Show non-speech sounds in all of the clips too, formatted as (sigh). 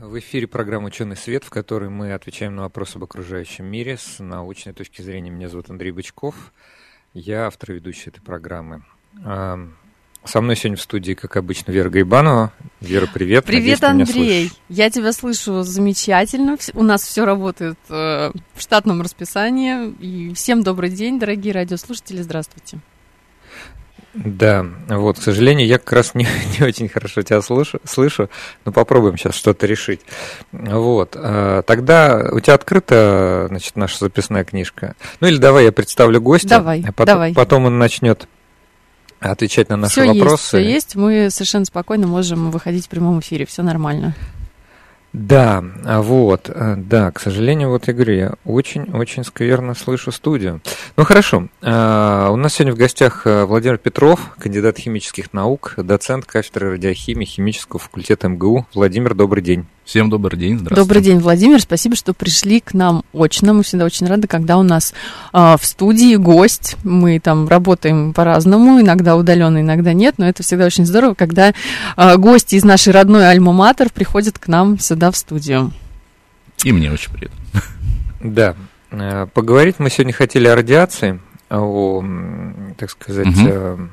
В эфире программа «Ученый свет», в которой мы отвечаем на вопросы об окружающем мире с научной точки зрения. Меня зовут Андрей Бычков. Я автор и ведущий этой программы. Со мной сегодня в студии, как обычно, Вера Гайбанова. Вера, привет. Привет, Надеюсь, Андрей. Я тебя слышу замечательно. У нас все работает э, в штатном расписании. И всем добрый день, дорогие радиослушатели. Здравствуйте. Да, вот, к сожалению, я как раз не, (laughs) не очень хорошо тебя слышу, слышу, но попробуем сейчас что-то решить. Вот, а, тогда у тебя открыта, значит, наша записная книжка. Ну или давай я представлю гостя. Давай, а потом, давай. Потом он начнет отвечать на наши всё вопросы. Есть, все есть, мы совершенно спокойно можем выходить в прямом эфире, все нормально. Да, а вот, э, да, к сожалению, вот я говорю, я очень-очень скверно слышу студию. Ну хорошо, а, у нас сегодня в гостях э, Владимир Петров, кандидат химических наук, доцент кафедры радиохимии химического факультета МГУ. Владимир, добрый день. Всем добрый день, здравствуйте. Добрый день, Владимир, спасибо, что пришли к нам очно. Мы всегда очень рады, когда у нас э, в студии гость. Мы там работаем по-разному, иногда удаленно, иногда нет, но это всегда очень здорово, когда э, гости из нашей родной Альма-Матер приходят к нам сюда в студию. И мне очень приятно. Да, э, поговорить мы сегодня хотели о радиации, о, так сказать, угу.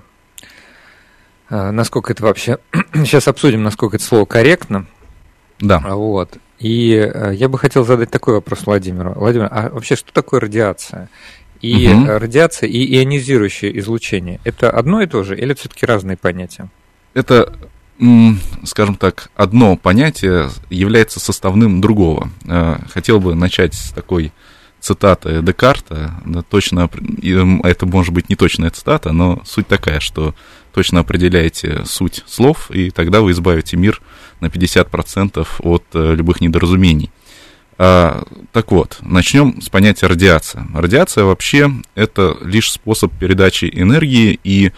насколько это вообще... (clears throat) Сейчас обсудим, насколько это слово корректно. Да. Вот. И э, я бы хотел задать такой вопрос Владимиру. Владимир, а вообще что такое радиация? И угу. радиация и ионизирующее излучение это одно и то же, или все-таки разные понятия? Это, скажем так, одно понятие является составным другого. Э, хотел бы начать с такой цитаты Декарта, точно, это может быть не точная цитата, но суть такая, что точно определяете суть слов, и тогда вы избавите мир на 50% от э, любых недоразумений. А, так вот, начнем с понятия радиация. Радиация вообще это лишь способ передачи энергии, и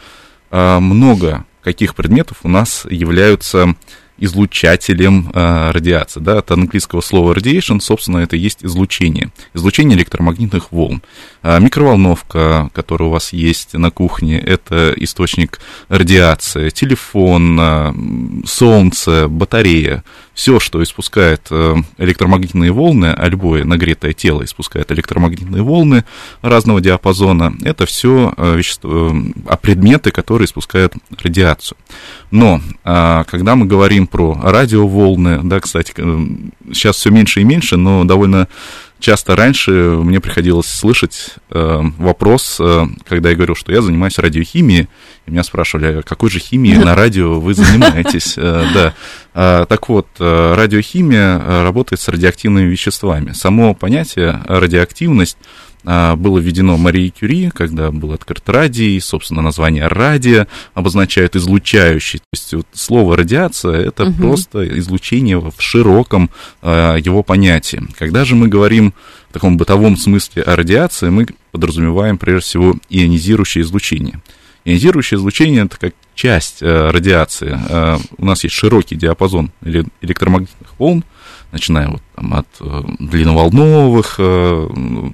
а, много каких предметов у нас являются излучателем э, радиации. Да, от английского слова radiation, собственно, это есть излучение. Излучение электромагнитных волн. А микроволновка, которая у вас есть на кухне, это источник радиации. Телефон, э, солнце, батарея. Все, что испускает э, электромагнитные волны, а любое нагретое тело испускает электромагнитные волны разного диапазона, это все э, вещества, э, предметы, которые испускают радиацию. Но а, когда мы говорим про радиоволны, да, кстати, сейчас все меньше и меньше, но довольно часто раньше мне приходилось слышать э, вопрос, э, когда я говорил, что я занимаюсь радиохимией, и меня спрашивали, а какой же химией на радио вы занимаетесь? Э, да. А, так вот, э, радиохимия работает с радиоактивными веществами. Само понятие радиоактивность было введено Марией Кюри, когда был открыт радий, собственно, название радия обозначает излучающий. То есть вот слово радиация это угу. просто излучение в широком а, его понятии. Когда же мы говорим в таком бытовом смысле о радиации, мы подразумеваем прежде всего ионизирующее излучение. Ионизирующее излучение это как часть а, радиации. А, у нас есть широкий диапазон электромагнитных волн, начиная вот там, от э, длинноволновых, э,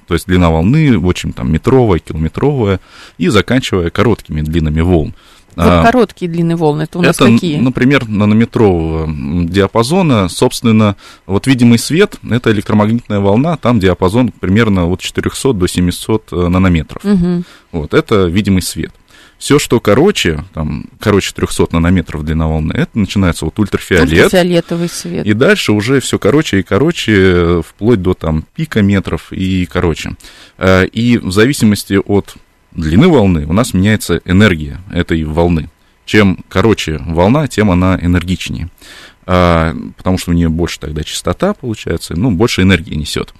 то есть длина волны очень там метровая, километровая, и заканчивая короткими длинами волн. Вот а, короткие длины волны, это у нас это, какие? например, нанометрового диапазона. Собственно, вот видимый свет – это электромагнитная волна, там диапазон примерно от 400 до 700 э, нанометров. Угу. Вот, это видимый свет. Все, что короче, там, короче 300 нанометров длина волны, это начинается вот ультрафиолет. Ультрафиолетовый свет. И дальше уже все короче и короче, вплоть до там пика метров и короче. Э, и в зависимости от длины волны у нас меняется энергия этой волны. Чем короче волна, тем она энергичнее. А, потому что у нее больше тогда частота получается, ну, больше энергии несет.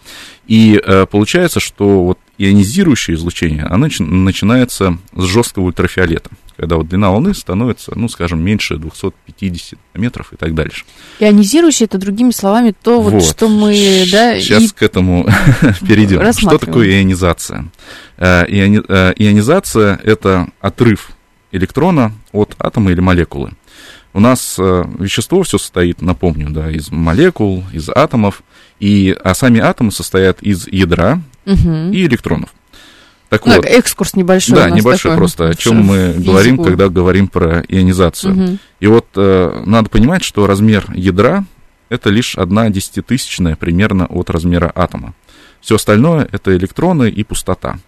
И а, получается, что вот ионизирующее излучение, оно начинается с жесткого ультрафиолета. когда вот длина волны становится, ну, скажем, меньше 250 метров и так дальше. Ионизирующее, это, другими словами, то, вот, Вот. что мы, да, Сейчас и к этому (laughs) перейдем. Что такое ионизация? Э, иони- э, Ионизация – это отрыв электрона от атома или молекулы. У нас э, вещество все состоит, напомню, да, из молекул, из атомов, и, а сами атомы состоят из ядра Мгм. и электронов. Так Ну, вот, экскурс небольшой. да, небольшой такой, просто, о чем мы физику. говорим, когда говорим про ионизацию. Мгм. И вот э, надо понимать, что размер ядра это лишь одна десятитысячная примерно от размера атома. Все остальное это электроны и пустота.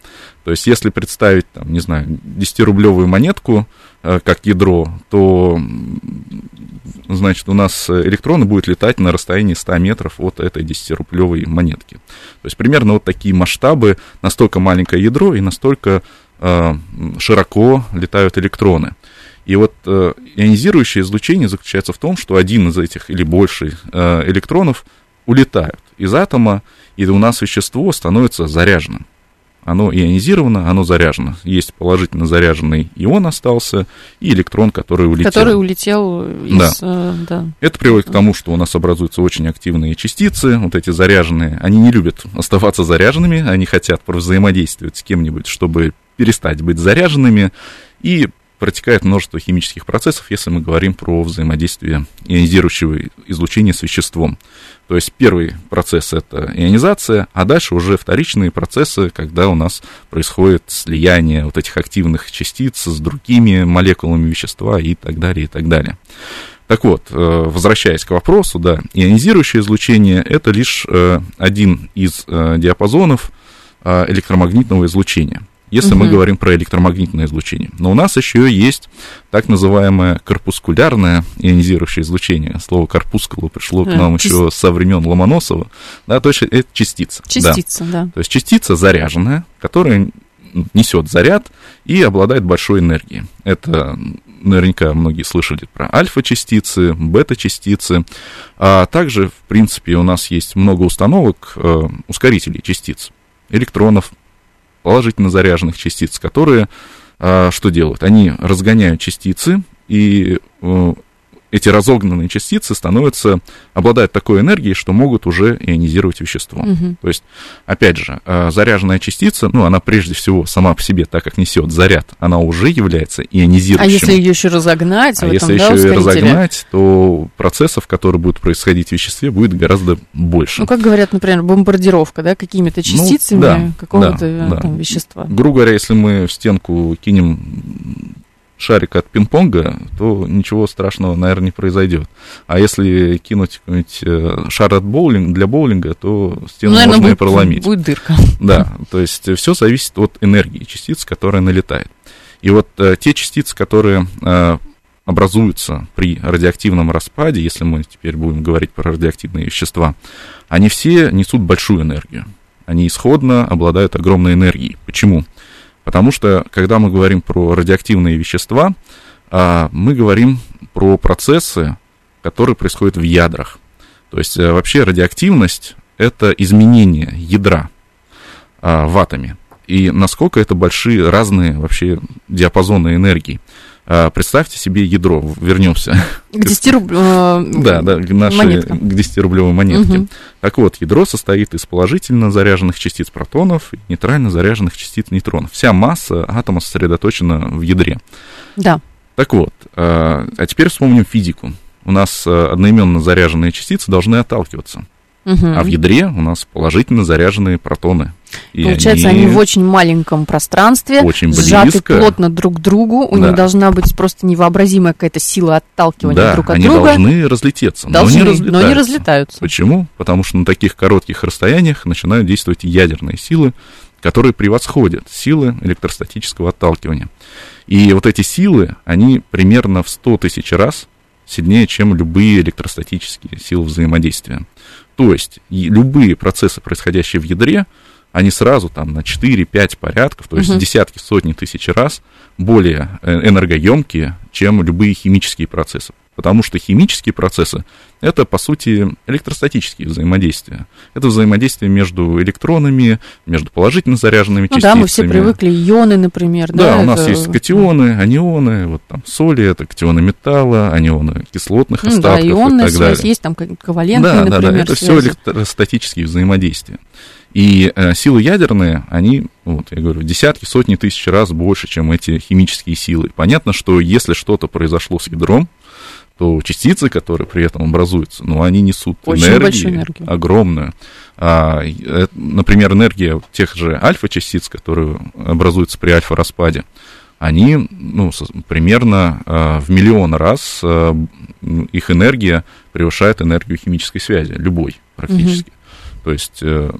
То есть, если представить, там, не знаю, 10-рублевую монетку э, как ядро, то значит, у нас электроны будут летать на расстоянии 100 метров от этой 10-рублевой монетки. То есть примерно вот такие масштабы, настолько маленькое ядро и настолько э, широко летают электроны. И вот э, ионизирующее излучение заключается в том, что один из этих или больше э, электронов улетают из атома, и у нас вещество становится заряженным. Оно ионизировано, оно заряжено. Есть положительно заряженный ион остался и электрон, который улетел. Который улетел из... э, Да. Это приводит к тому, что у нас образуются очень активные частицы, вот эти заряженные. Они не любят оставаться заряженными, они хотят взаимодействовать с кем-нибудь, чтобы перестать быть заряженными, и протекает множество химических процессов, если мы говорим про взаимодействие ионизирующего излучения с веществом. То есть первый процесс это ионизация, а дальше уже вторичные процессы, когда у нас происходит слияние вот этих активных частиц с другими молекулами вещества и так далее, и так далее. Так вот, э, возвращаясь к вопросу, да, ионизирующее излучение это лишь э, один из э, диапазонов электромагнитного излучения если Мгм. мы говорим про электромагнитное излучение. Но у нас еще есть так называемое корпускулярное ионизирующее излучение. Слово корпускула пришло к А, нам чис- еще со времен Ломоносова. Да, то есть это частица. да. Частица, да. То есть частица заряженная, которая несет заряд и обладает большой энергией. Это наверняка многие слышали про альфа-частицы, бета-частицы. А также, в принципе, у нас есть много установок э, ускорителей частиц, электронов, положительно заряженных частиц, которые а, что делают? Они разгоняют частицы, и э, эти разогнанные частицы становятся, обладают такой энергией, что могут уже ионизировать вещество. Мгм. То есть, опять же, э, заряженная частица, ну, она прежде всего сама по себе, так как несет заряд, она уже является А ионизирующим. если ее еще разогнать, А в этом, если да, еще и разогнать, то процессов, которые будут происходить в веществе, будет гораздо больше. Ну, как говорят, например, бомбардировка, да, какими-то частицами Ну, да, какого-то да, да. вещества. Грубо говоря, если мы в стенку кинем шарик от пинг-понга, то ничего страшного, наверное, не произойдет. А если кинуть какой-нибудь э, шар от боулинга, для боулинга, то стену Ну, наверное, можно и будет, проломить. будет дырка. (laughs) Да, то есть все зависит от энергии частиц, которая налетает. И вот э, те частицы, которые э, образуются при радиоактивном распаде, если мы теперь будем говорить про радиоактивные вещества, они все несут большую энергию. Они исходно обладают огромной энергией. Почему? Потому что, когда мы говорим про радиоактивные вещества, а, мы говорим про процессы, которые происходят в ядрах. То есть э, вообще радиоактивность это изменение ядра а, в атоме. И насколько это большие разные вообще диапазоны энергии. А, Представьте себе ядро, вернемся К 10 рубль... э, да, да, к нашей, монетка. к 10-рублевой монетке. Так вот, ядро состоит из положительно заряженных частиц протонов и нейтрально заряженных частиц нейтронов. Вся масса атома сосредоточена в ядре. Да. Так вот, а а теперь вспомним физику. У нас а, одноименно заряженные частицы должны отталкиваться, Мгм. а в ядре у нас положительно заряженные протоны. И Получается, они... в очень маленьком пространстве, Очень сжаты близко. плотно друг к другу. У Да. них должна быть просто невообразимая какая-то сила отталкивания да, друг от они друга. должны разлететься, Должны, но не но разлетаются. не разлетаются. Почему? Потому что на таких коротких расстояниях начинают действовать ядерные силы, которые превосходят силы электростатического отталкивания. И вот эти силы, они примерно в 100 тысяч раз сильнее, чем любые электростатические силы взаимодействия. То есть любые процессы, происходящие в ядре, они сразу там на 4-5 порядков, то есть Мгм. десятки, сотни тысяч раз более э, энергоемкие, чем любые химические процессы. Потому что химические процессы – это, по сути, электростатические взаимодействия. Это взаимодействие между электронами, между положительно заряженными ну, частицами. Да, мы все привыкли, ионы, например. Да, да у нас есть катионы, анионы, вот там соли, это катионы металла, анионы кислотных ну, остатков да, ионная и так связь, далее. есть там ковалентные, да, например, Да, да, это связи. все электростатические взаимодействия. И э, силы ядерные, они, вот я говорю, десятки, сотни тысяч раз больше, чем эти химические силы. Понятно, что если что-то произошло с ядром, то частицы, которые при этом образуются, ну, они несут Очень энергию, энергию огромную. А, э, например, энергия тех же альфа-частиц, которые образуются при альфа-распаде, они ну, примерно э, в миллион раз э, их энергия превышает энергию химической связи, любой практически. Угу. То есть э,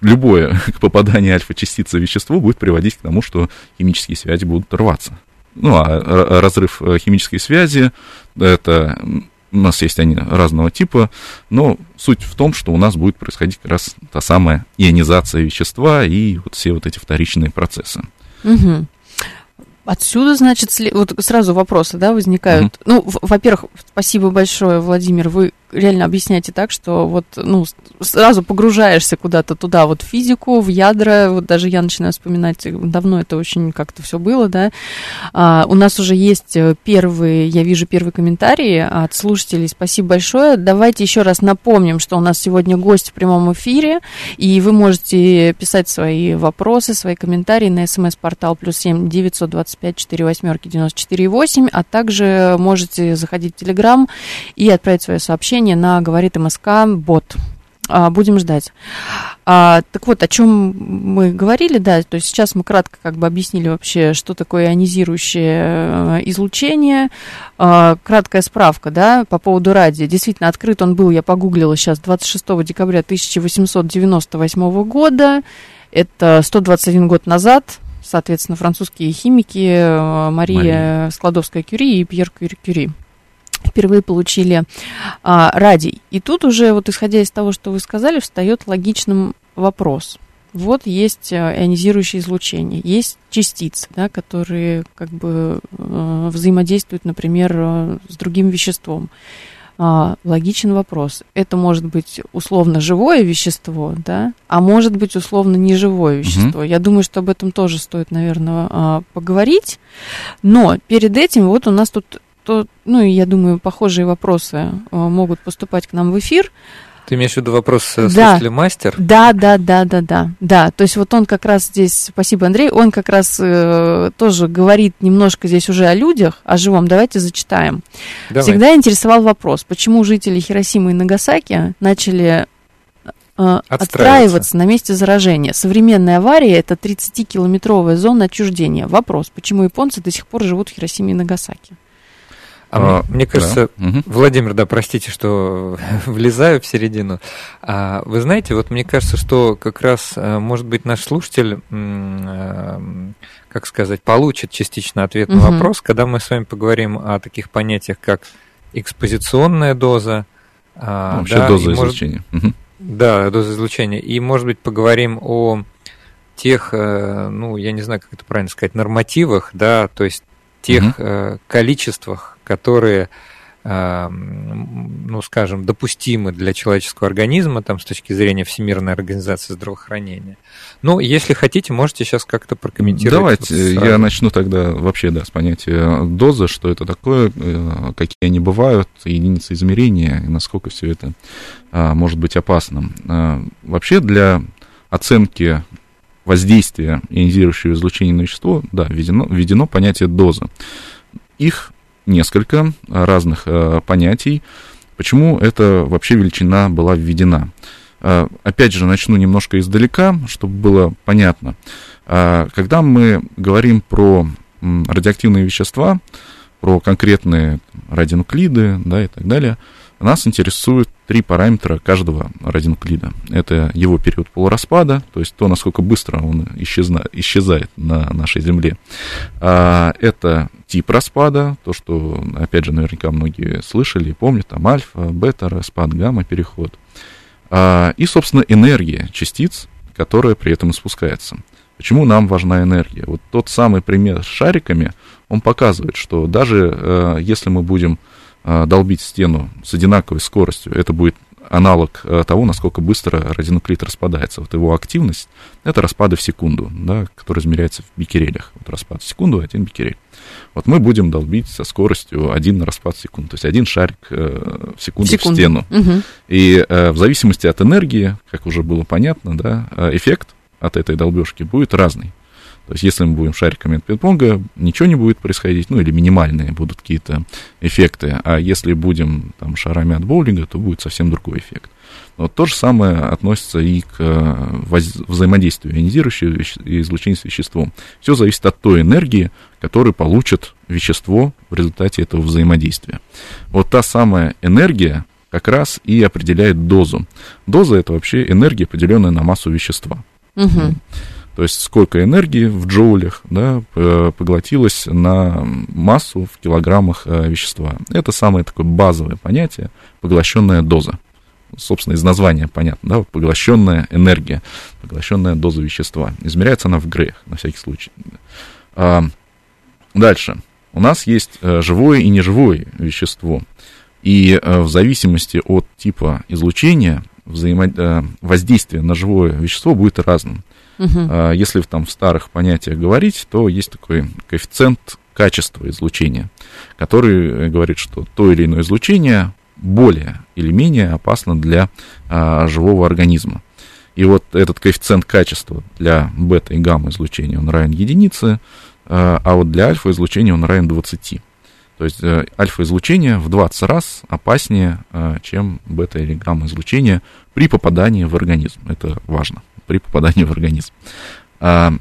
любое (laughs) попадание альфа-частицы в вещество будет приводить к тому, что химические связи будут рваться. Ну, а разрыв э, химической связи, это у нас есть они разного типа, но суть в том, что у нас будет происходить как раз та самая ионизация вещества и вот все вот эти вторичные процессы. Угу. Отсюда, значит, вот сразу вопросы, да, возникают. Mm-hmm. Ну, во-первых, спасибо большое, Владимир, вы реально объясняете так, что вот, ну, сразу погружаешься куда-то туда, вот в физику, в ядра, вот даже я начинаю вспоминать, давно это очень как-то все было, да. А, у нас уже есть э, первые, я вижу первые комментарии от слушателей, спасибо большое. Давайте еще раз напомним, что у нас сегодня гость в прямом эфире, и вы можете писать свои вопросы, свои комментарии на смс-портал плюс семь девятьсот двадцать пять четыре восьмерки девяносто четыре восемь, а также можете заходить в Телеграм и отправить свое сообщение на «Говорит МСК» бот. А, будем ждать. А, так вот, о чем мы говорили, да, то есть сейчас мы кратко как бы объяснили вообще, что такое ионизирующее э, излучение. А, краткая справка, да, по поводу радия. Действительно, открыт он был, я погуглила сейчас, 26 декабря 1898 года. Это 121 год назад, соответственно, французские химики э, Мария, Мария. Складовская-Кюри и Пьер Кюри впервые получили а, радий. И тут уже, вот исходя из того, что вы сказали, встает логичным вопрос. Вот есть а, ионизирующее излучение, есть частицы, да, которые как бы э, взаимодействуют, например, э, с другим веществом. А, логичен вопрос. Это может быть условно живое вещество, да, а может быть условно неживое вещество. Угу. Я думаю, что об этом тоже стоит, наверное, а, поговорить. Но перед этим вот у нас тут то, ну, я думаю, похожие вопросы э, могут поступать к нам в эфир. Ты имеешь в виду вопрос э, да. слушателя мастер? Да, да, да, да, да, да. То есть вот он как раз здесь, спасибо, Андрей, он как раз э, тоже говорит немножко здесь уже о людях, о живом. Давайте зачитаем. Давай. Всегда интересовал вопрос, почему жители Хиросимы и Нагасаки начали э, отстраиваться на месте заражения. Современная авария – это 30-километровая зона отчуждения. Вопрос, почему японцы до сих пор живут в Хиросиме и Нагасаки? А, а мне, кажется, да. Владимир, да, простите, что (laughs) влезаю в середину. А, вы знаете, вот мне кажется, что как раз, э, может быть, наш слушатель, э, как сказать, получит частично ответ на угу. вопрос, когда мы с вами поговорим о таких понятиях, как экспозиционная доза. А, ну, вообще да, доза излучения. Может, угу. Да, доза излучения. И, может быть, поговорим о тех, э, ну, я не знаю, как это правильно сказать, нормативах, да, то есть тех угу. количествах, которые ну, скажем, допустимы для человеческого организма, там, с точки зрения Всемирной организации здравоохранения. Ну, если хотите, можете сейчас как-то прокомментировать. Давайте, вот я начну тогда вообще, да, с понятия дозы, что это такое, э, какие они бывают, единицы измерения, и насколько все это а, может быть опасным. А, вообще для оценки воздействия ионизирующего излучения на вещество, да, введено, введено понятие дозы. Их несколько разных э, понятий. Почему эта вообще величина была введена? Э, опять же, начну немножко издалека, чтобы было понятно. Э, когда мы говорим про радиоактивные вещества, про конкретные радионуклиды да, и так далее, нас интересуют три параметра каждого радионуклида. Это его период полураспада, то есть то, насколько быстро он исчезна, исчезает на нашей Земле. А, это тип распада, то, что, опять же, наверняка многие слышали и помнят, там альфа, бета, распад, гамма, переход. А, и, собственно, энергия частиц, которая при этом испускается. Почему нам важна энергия? Вот тот самый пример с шариками, он показывает, что даже э, если мы будем долбить стену с одинаковой скоростью, это будет аналог э, того, насколько быстро радионуклид распадается. Вот его активность — это распады в секунду, да, который измеряется в бикерелях. Вот распад в секунду — один бикерель. Вот мы будем долбить со скоростью один распад в секунду, то есть один шарик э, в секунду в, секунду. в стену. Угу. И э, в зависимости от энергии, как уже было понятно, да, эффект от этой долбежки будет разный. То есть, если мы будем шариками от пинг-понга, ничего не будет происходить, ну или минимальные будут какие-то эффекты. А если будем там, шарами от боулинга, то будет совсем другой эффект. Вот то же самое относится и к э, взаимодействию ионизирующего излучения с веществом. Все зависит от той энергии, которую получит вещество в результате этого взаимодействия. Вот та самая энергия как раз и определяет дозу. Доза это вообще энергия, поделенная на массу вещества. Угу то есть сколько энергии в джоулях да, поглотилось на массу в килограммах э, вещества. Это самое такое базовое понятие, поглощенная доза. Собственно, из названия понятно, да, поглощенная энергия, поглощенная доза вещества. Измеряется она в греях, на всякий случай. А, дальше. У нас есть э, живое и неживое вещество. И э, в зависимости от типа излучения взаимо... воздействие на живое вещество будет разным. Угу. Если там в старых понятиях говорить, то есть такой коэффициент качества излучения, который говорит, что то или иное излучение более или менее опасно для а, живого организма. И вот этот коэффициент качества для бета и гамма излучения, он равен единице, а, а вот для альфа излучения он равен 20. То есть э, альфа-излучение в 20 раз опаснее, э, чем бета или гамма-излучение при попадании в организм. Это важно при попадании в организм. А,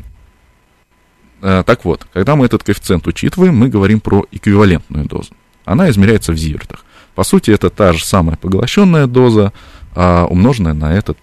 а, так вот, когда мы этот коэффициент учитываем, мы говорим про эквивалентную дозу. Она измеряется в зивертах. По сути, это та же самая поглощенная доза, а, умноженная на этот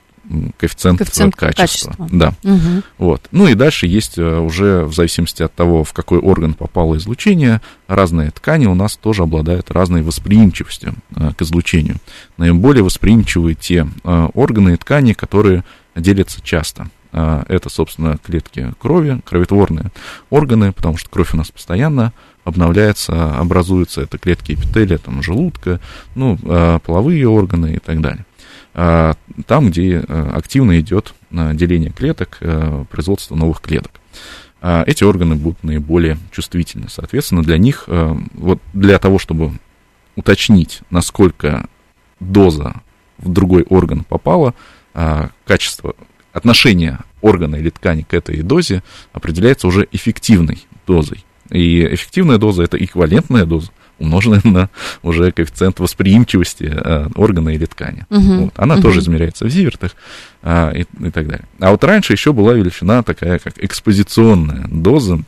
коэффициент, коэффициент качества. качества. Да. Угу. Вот. Ну и дальше есть э, уже, в зависимости от того, в какой орган попало излучение, разные ткани у нас тоже обладают разной восприимчивостью э, к излучению. Наиболее восприимчивы те э, органы и ткани, которые делятся часто. А, это, собственно, клетки крови, кроветворные органы, потому что кровь у нас постоянно обновляется, образуются это клетки эпителия, там, желудка, ну, а, половые органы и так далее. А, там, где активно идет деление клеток, производство новых клеток. Эти органы будут наиболее чувствительны. Соответственно, для них, вот для того, чтобы уточнить, насколько доза в другой орган попала, качество, отношение органа или ткани к этой дозе определяется уже эффективной дозой. И эффективная доза это эквивалентная доза, умноженная на уже коэффициент восприимчивости а, органа или ткани. Угу. Вот. Она угу. тоже измеряется в зивертах а, и, и так далее. А вот раньше еще была величина такая, как экспозиционная доза,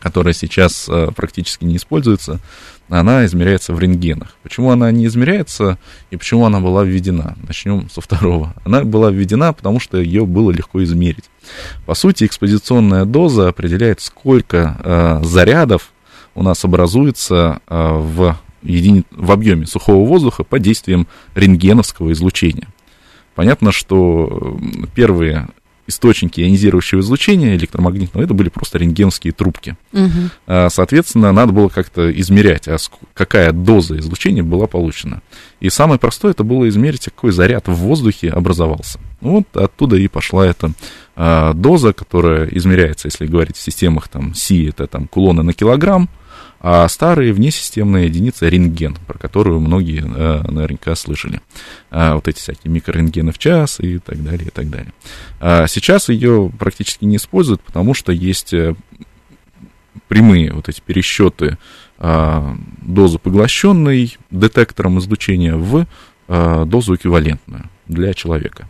которая сейчас а, практически не используется, она измеряется в рентгенах. Почему она не измеряется и почему она была введена? Начнем со второго. Она была введена, потому что ее было легко измерить. По сути, экспозиционная доза определяет, сколько э, зарядов у нас образуется э, в, едини... в объеме сухого воздуха под действием рентгеновского излучения. Понятно, что первые источники ионизирующего излучения электромагнитного, это были просто рентгеновские трубки. Угу. Соответственно, надо было как-то измерять, а какая доза излучения была получена. И самое простое это было измерить, какой заряд в воздухе образовался. Вот оттуда и пошла эта а, доза, которая измеряется, если говорить в системах там Си, это там кулоны на килограмм, а старые внесистемные единицы рентген, про которую многие э, наверняка слышали. А, вот эти всякие микрорентгены в час и так далее, и так далее. А сейчас ее практически не используют, потому что есть э, прямые вот эти пересчеты а, дозы поглощенной детектором излучения в дозу эквивалентную для человека.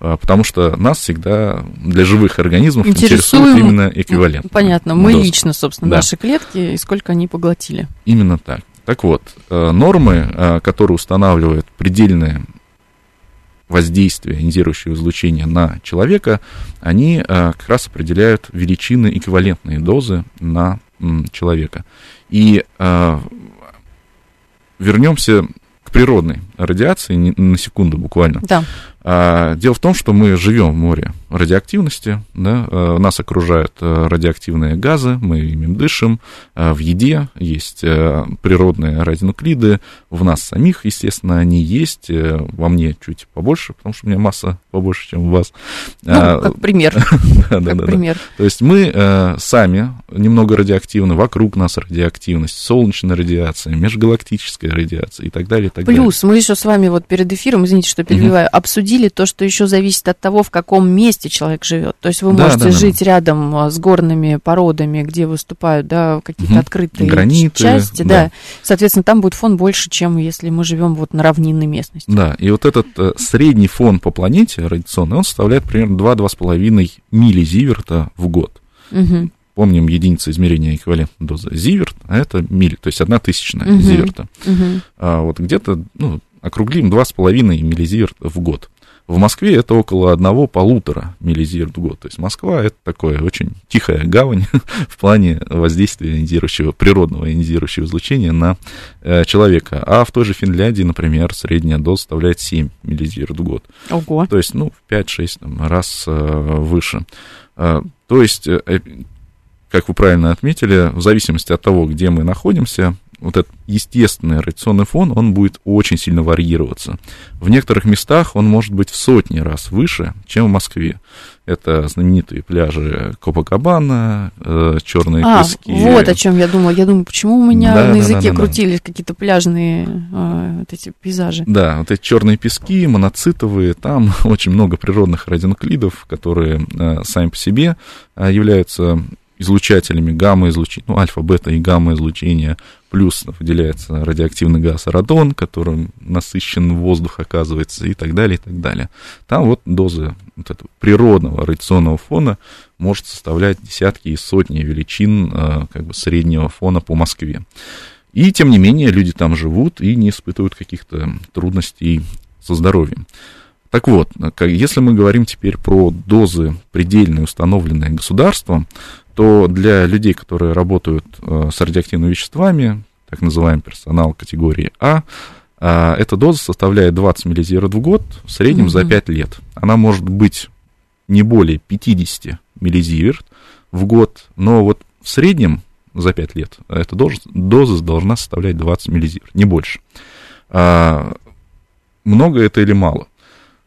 А, потому что нас всегда для живых организмов интересует именно эквивалент. Понятно, мы доз. лично, собственно, да. наши клетки и сколько они поглотили. Именно так. Так вот, э, нормы, э, которые устанавливают предельное воздействие ионизирующего излучения на человека, они э, как раз определяют величины эквивалентные дозы на человека. И вернемся к природной радиации, на секунду буквально. Да. А, дело в том, что мы живем в море радиоактивности, да, э, нас окружают э, радиоактивные газы, мы ими дышим, э, в еде есть природные радионуклиды, в нас самих, естественно, они есть, во мне чуть побольше, потому что у меня масса побольше, чем у вас. Ну, а, как пример. (laughs) да, да, пример. То есть мы сами немного радиоактивны, вокруг нас радиоактивность, солнечная радиация, межгалактическая радиация и так далее, и так Плюс мы еще с вами вот перед эфиром, извините, что перебиваю, обсудили обсудили то, что еще зависит от того, в каком месте человек живет. То есть вы да, можете да, жить да. рядом а, с горными породами, где выступают да, какие-то угу. открытые Граниты, части. Да. да. Соответственно, там будет фон больше, чем если мы живем вот на равнинной местности. Да, и вот этот э, средний фон по планете радиационный, он составляет примерно 2-2,5 миллизиверта в год. Угу помним единица измерения эквивалентной дозы зиверт, а это милли, то есть одна тысячная uh зиверта. uh А вот где-то, ну, округлим 2,5 миллизиверт в год. В Москве это около одного-полутора миллизиверт в год. То есть Москва это такое очень тихая гавань (laughs) в плане воздействия ионизирующего, природного ионизирующего излучения на э, человека. А в той же Финляндии, например, средняя доза составляет 7 миллизиверт в год. Ого. То есть, ну, в 5-6 раз э, выше. Э, то есть, э, как вы правильно отметили, в зависимости от того, где мы находимся, вот этот естественный радиационный фон, он будет очень сильно варьироваться. В некоторых местах он может быть в сотни раз выше, чем в Москве. Это знаменитые пляжи Копакабана, э, черные а, пески. Вот о чем я думала. Я думаю, почему у меня да, на языке да, да, крутились да. какие-то пляжные э, вот эти пейзажи. Да, вот эти черные пески, моноцитовые, там (laughs) очень много природных радионуклидов, которые э, сами по себе э, являются излучателями гамма-излучения, ну, альфа, бета и гамма-излучения, плюс выделяется радиоактивный газ радон, которым насыщен воздух, оказывается, и так далее, и так далее. Там вот доза вот этого природного радиационного фона может составлять десятки и сотни величин э, как бы среднего фона по Москве. И, тем не менее, люди там живут и не испытывают каких-то трудностей со здоровьем. Так вот, если мы говорим теперь про дозы предельные, установленные государством, то для людей, которые работают э, с радиоактивными веществами, так называемый персонал категории А, э, эта доза составляет 20 миллизиверт в год, в среднем mm-hmm. за 5 лет. Она может быть не более 50 миллизиверт в год, но вот в среднем за 5 лет эта доза, доза должна составлять 20 миллизиверт, не больше. А, много это или мало?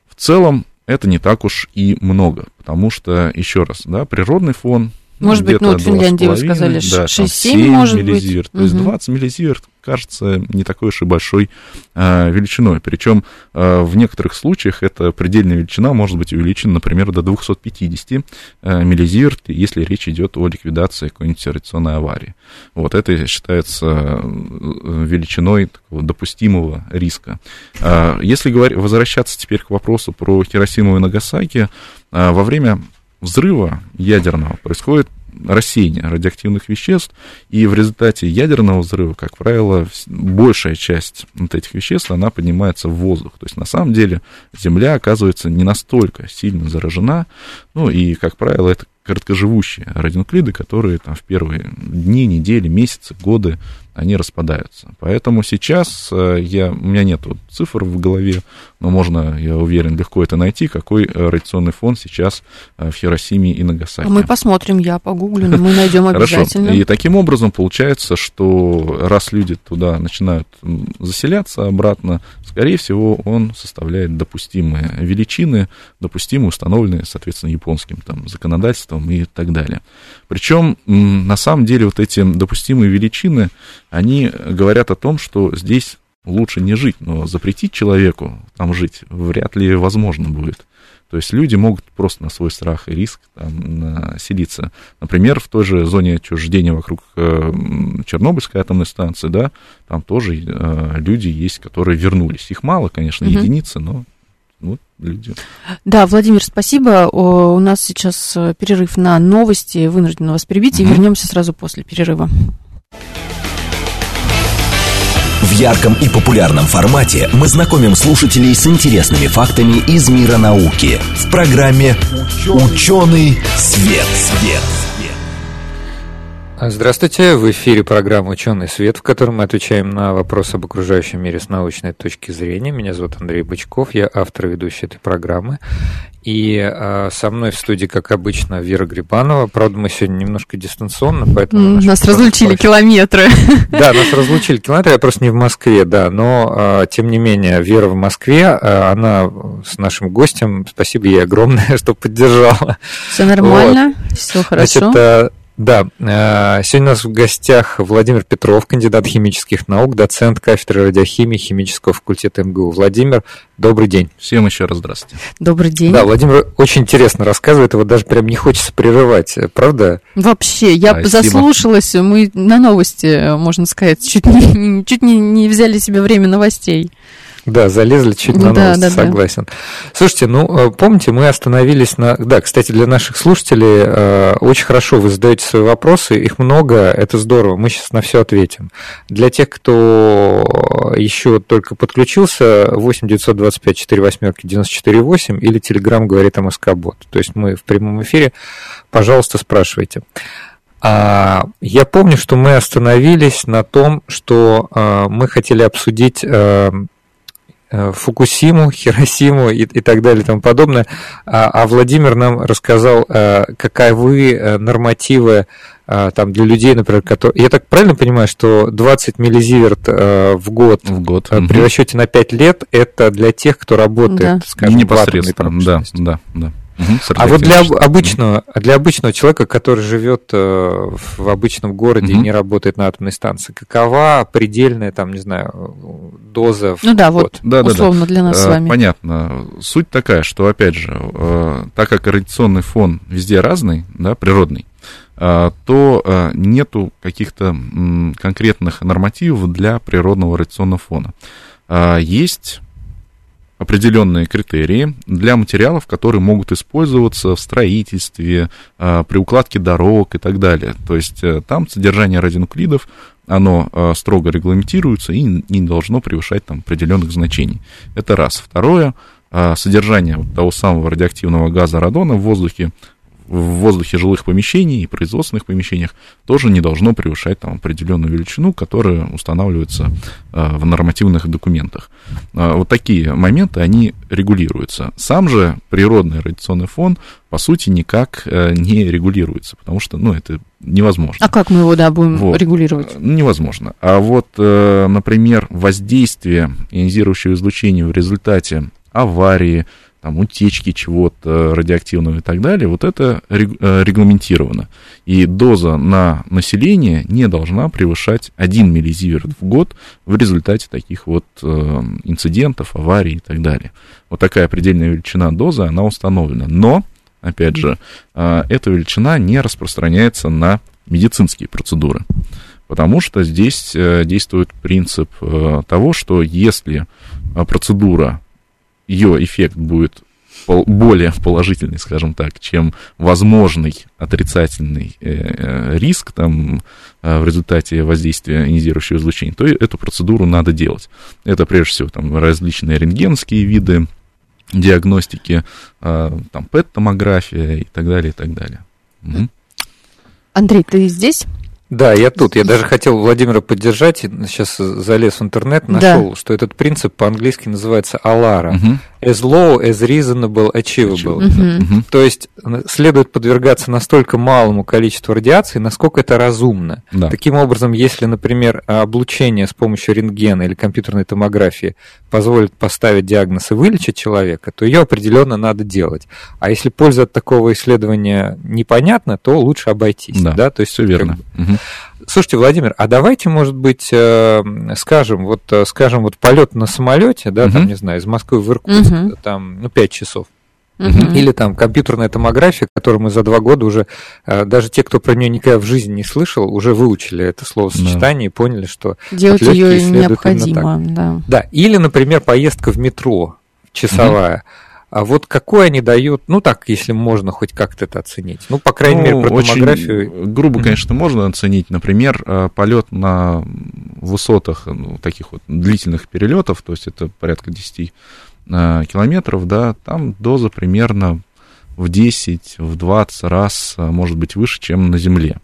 В целом это не так уж и много, потому что, еще раз, да, природный фон может быть, ну, вот в Финляндии вы сказали да, 6-7, может миллизиверт. быть. То есть 20 миллизиверт кажется не такой уж и большой а, величиной. Причем а, в некоторых случаях эта предельная величина может быть увеличена, например, до 250 а, миллизиверт, если речь идет о ликвидации какой-нибудь радиационной аварии. Вот это считается э, величиной допустимого риска. А, если говорить, возвращаться теперь к вопросу про Хиросиму и Нагасаки, а, во время взрыва ядерного происходит рассеяние радиоактивных веществ, и в результате ядерного взрыва, как правило, большая часть вот этих веществ, она поднимается в воздух. То есть, на самом деле, Земля оказывается не настолько сильно заражена, ну, и, как правило, это короткоживущие радионуклиды, которые там в первые дни, недели, месяцы, годы они распадаются. Поэтому сейчас э, я, у меня нет цифр в голове, но можно, я уверен, легко это найти, какой э, радиационный фон сейчас э, в Хиросиме и Нагасаки. Мы посмотрим, я погуглю, но мы найдем (laughs) обязательно. Хорошо. И таким образом получается, что раз люди туда начинают заселяться обратно, скорее всего, он составляет допустимые величины, допустимые, установленные, соответственно, японским там, законодательством и так далее. Причем, на самом деле, вот эти допустимые величины, они говорят о том, что здесь лучше не жить, но запретить человеку там жить вряд ли возможно будет. То есть люди могут просто на свой страх и риск там селиться. Например, в той же зоне отчуждения вокруг э, Чернобыльской атомной станции, да, там тоже э, люди есть, которые вернулись. Их мало, конечно, угу. единицы, но вот люди. Да, Владимир, спасибо. У нас сейчас э, перерыв на новости, вынуждены вас перебить, и вернемся сразу после перерыва. В ярком и популярном формате мы знакомим слушателей с интересными фактами из мира науки в программе «Ученый свет». свет. Здравствуйте, в эфире программа «Ученый свет», в которой мы отвечаем на вопросы об окружающем мире с научной точки зрения. Меня зовут Андрей Бычков, я автор и ведущий этой программы. И э, со мной в студии, как обычно, Вера Грибанова. Правда, мы сегодня немножко дистанционно, поэтому... Нас разлучили километры. (laughs) Да, нас разлучили километры, я просто не в Москве, да. Но, э, тем не менее, Вера в Москве, э, она с нашим гостем, спасибо ей огромное, (laughs) что поддержала. Все нормально, вот. все хорошо. Значит, да, э, сегодня у нас в гостях Владимир Петров, кандидат химических наук, доцент кафедры радиохимии химического факультета МГУ. Владимир, добрый день. Всем еще раз здравствуйте. Добрый день. Да, Владимир очень интересно рассказывает, его даже прям не хочется прерывать, правда? Вообще, я Спасибо. заслушалась, мы на новости, можно сказать, чуть не, чуть не, не взяли себе время новостей. Да, залезли чуть на да, новости, да, согласен. Да. Слушайте, ну, э, помните, мы остановились на... Да, кстати, для наших слушателей э, очень хорошо вы задаете свои вопросы, их много, это здорово, мы сейчас на все ответим. Для тех, кто еще только подключился, 8 925 4 восьмерки 94 8 или Телеграм говорит о Москобот. То есть мы в прямом эфире, пожалуйста, спрашивайте. А, я помню, что мы остановились на том, что а, мы хотели обсудить а, Э, Фукусиму, Хиросиму и, и так далее и тому подобное. А, а Владимир нам рассказал, э, каковы э, нормативы там для людей, например, которые... Я так правильно понимаю, что 20 миллизиверт в год, в год. при расчете на 5 лет это для тех, кто работает, да. скажем, непосредственно, да, да, да. Угу, а вот для обычного, для обычного человека, который живет э, в обычном городе угу. и не работает на атомной станции, какова предельная, там, не знаю, доза в Ну да, год? вот, да, условно да, да. для нас с э, вами. Понятно. Суть такая, что, опять же, э, так как радиационный фон везде разный, да, природный, то нету каких-то конкретных нормативов для природного радиационного фона. Есть определенные критерии для материалов, которые могут использоваться в строительстве, а, при укладке дорог и так далее. То есть э, там содержание радионуклидов, оно а, строго регламентируется и не должно превышать там определенных значений. Это раз. Второе, а, содержание того самого радиоактивного газа радона в воздухе в воздухе жилых помещений и производственных помещениях тоже не должно превышать там, определенную величину, которая устанавливается э, в нормативных документах. Э, вот такие моменты, они регулируются. Сам же природный радиационный фон, по сути, никак э, не регулируется, потому что, ну, это невозможно. А как мы его, да, будем вот. регулировать? Невозможно. А вот, например, воздействие ионизирующего излучения в результате аварии, там, утечки чего-то радиоактивного и так далее, вот это э, регламентировано. И доза на население не должна превышать 1 миллизиверт в год в результате таких вот э, инцидентов, аварий и так далее. Вот такая предельная величина дозы, она установлена. Но, опять же, э, эта величина не распространяется на медицинские процедуры. Потому что здесь действует принцип того, что если процедура ее эффект будет более положительный, скажем так, чем возможный отрицательный э, э, риск там, э, в результате воздействия ионизирующего излучения, то эту процедуру надо делать. Это прежде всего там, различные рентгенские виды диагностики, там, ПЭТ-томография и так далее, и так далее. Угу. Андрей, ты здесь? Да, я тут. Я даже хотел Владимира поддержать. Сейчас залез в интернет, нашел, да. что этот принцип по-английски называется ALARA. Угу. As low as reasonable achievable. Угу. То есть следует подвергаться настолько малому количеству радиации, насколько это разумно. Да. Таким образом, если, например, облучение с помощью рентгена или компьютерной томографии позволит поставить диагноз и вылечить человека, то ее определенно надо делать. А если польза от такого исследования непонятна, то лучше обойтись. Да, да? То есть все верно. Как бы... угу. Слушайте, Владимир, а давайте, может быть, э, скажем, вот, э, скажем, вот полет на самолете, да, угу. там, не знаю, из Москвы в Иркутск, угу. там, ну, 5 часов. Угу. Или там компьютерная томография, которую мы за два года уже, э, даже те, кто про нее никогда в жизни не слышал, уже выучили это словосочетание да. и поняли, что делать ее необходимо. Да. да. Или, например, поездка в метро часовая. Угу. А вот какой они дают, ну так, если можно хоть как-то это оценить. Ну, по крайней ну, мере, про томографию. Очень грубо, конечно, можно оценить. Например, э, полет на высотах ну, таких вот длительных перелетов, то есть это порядка 10 э, километров, да, там доза примерно в 10, в 20 раз э, может быть выше, чем на Земле.